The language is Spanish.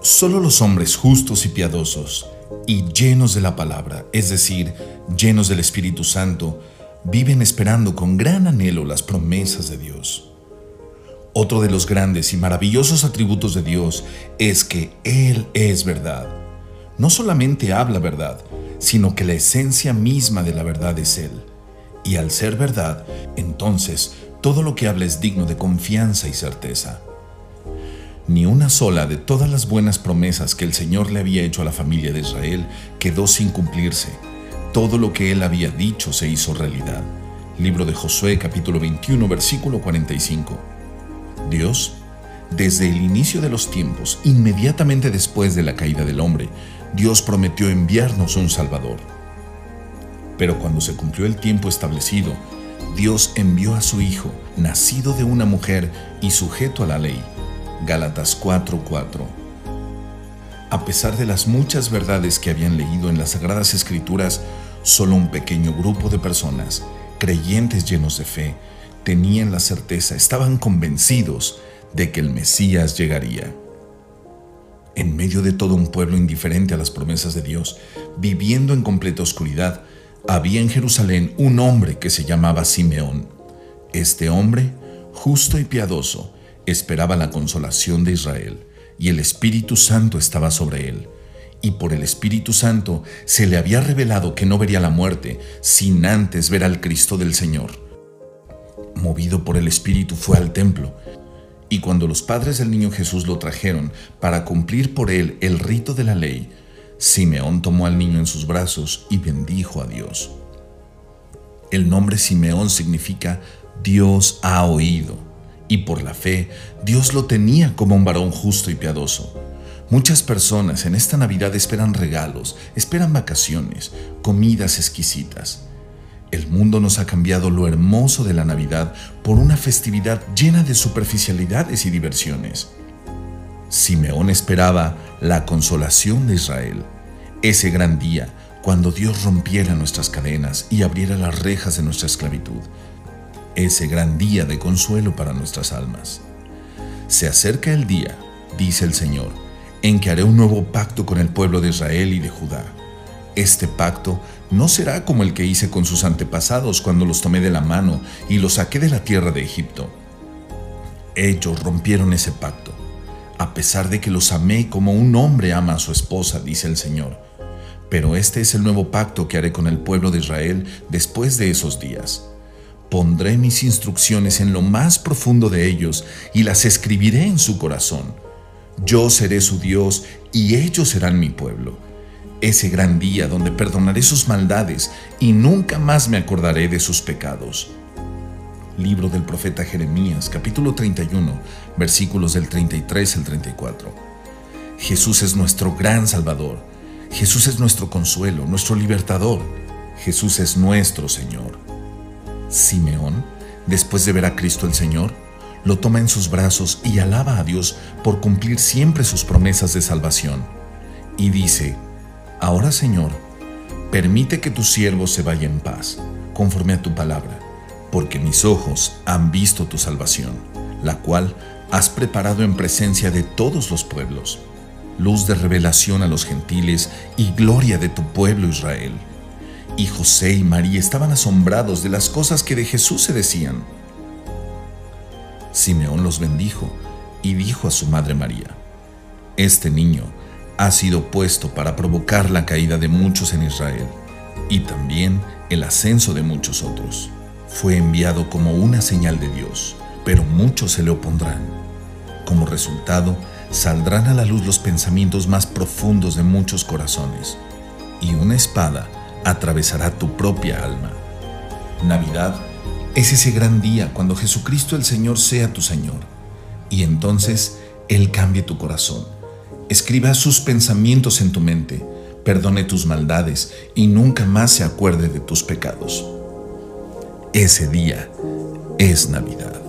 Solo los hombres justos y piadosos y llenos de la palabra, es decir, llenos del Espíritu Santo, viven esperando con gran anhelo las promesas de Dios. Otro de los grandes y maravillosos atributos de Dios es que Él es verdad. No solamente habla verdad, sino que la esencia misma de la verdad es Él. Y al ser verdad, entonces todo lo que habla es digno de confianza y certeza. Ni una sola de todas las buenas promesas que el Señor le había hecho a la familia de Israel quedó sin cumplirse. Todo lo que Él había dicho se hizo realidad. Libro de Josué capítulo 21 versículo 45. Dios, desde el inicio de los tiempos, inmediatamente después de la caída del hombre, Dios prometió enviarnos un Salvador. Pero cuando se cumplió el tiempo establecido, Dios envió a su Hijo, nacido de una mujer y sujeto a la ley. Gálatas 4:4. A pesar de las muchas verdades que habían leído en las Sagradas Escrituras, solo un pequeño grupo de personas, creyentes llenos de fe, tenían la certeza, estaban convencidos de que el Mesías llegaría. En medio de todo un pueblo indiferente a las promesas de Dios, viviendo en completa oscuridad, había en Jerusalén un hombre que se llamaba Simeón. Este hombre, justo y piadoso, esperaba la consolación de Israel, y el Espíritu Santo estaba sobre él. Y por el Espíritu Santo se le había revelado que no vería la muerte sin antes ver al Cristo del Señor movido por el Espíritu, fue al templo. Y cuando los padres del niño Jesús lo trajeron para cumplir por él el rito de la ley, Simeón tomó al niño en sus brazos y bendijo a Dios. El nombre Simeón significa Dios ha oído, y por la fe Dios lo tenía como un varón justo y piadoso. Muchas personas en esta Navidad esperan regalos, esperan vacaciones, comidas exquisitas. El mundo nos ha cambiado lo hermoso de la Navidad por una festividad llena de superficialidades y diversiones. Simeón esperaba la consolación de Israel, ese gran día cuando Dios rompiera nuestras cadenas y abriera las rejas de nuestra esclavitud, ese gran día de consuelo para nuestras almas. Se acerca el día, dice el Señor, en que haré un nuevo pacto con el pueblo de Israel y de Judá este pacto no será como el que hice con sus antepasados cuando los tomé de la mano y los saqué de la tierra de Egipto. Ellos rompieron ese pacto, a pesar de que los amé como un hombre ama a su esposa, dice el Señor. Pero este es el nuevo pacto que haré con el pueblo de Israel después de esos días. Pondré mis instrucciones en lo más profundo de ellos y las escribiré en su corazón. Yo seré su Dios y ellos serán mi pueblo ese gran día donde perdonaré sus maldades y nunca más me acordaré de sus pecados. Libro del profeta Jeremías, capítulo 31, versículos del 33 al 34. Jesús es nuestro gran Salvador. Jesús es nuestro consuelo, nuestro libertador. Jesús es nuestro Señor. Simeón, después de ver a Cristo el Señor, lo toma en sus brazos y alaba a Dios por cumplir siempre sus promesas de salvación. Y dice, Ahora, Señor, permite que tu siervo se vaya en paz, conforme a tu palabra, porque mis ojos han visto tu salvación, la cual has preparado en presencia de todos los pueblos, luz de revelación a los gentiles y gloria de tu pueblo Israel. Y José y María estaban asombrados de las cosas que de Jesús se decían. Simeón los bendijo y dijo a su madre María, Este niño ha sido puesto para provocar la caída de muchos en Israel y también el ascenso de muchos otros. Fue enviado como una señal de Dios, pero muchos se le opondrán. Como resultado, saldrán a la luz los pensamientos más profundos de muchos corazones, y una espada atravesará tu propia alma. Navidad es ese gran día cuando Jesucristo el Señor sea tu Señor, y entonces Él cambie tu corazón Escriba sus pensamientos en tu mente, perdone tus maldades y nunca más se acuerde de tus pecados. Ese día es Navidad.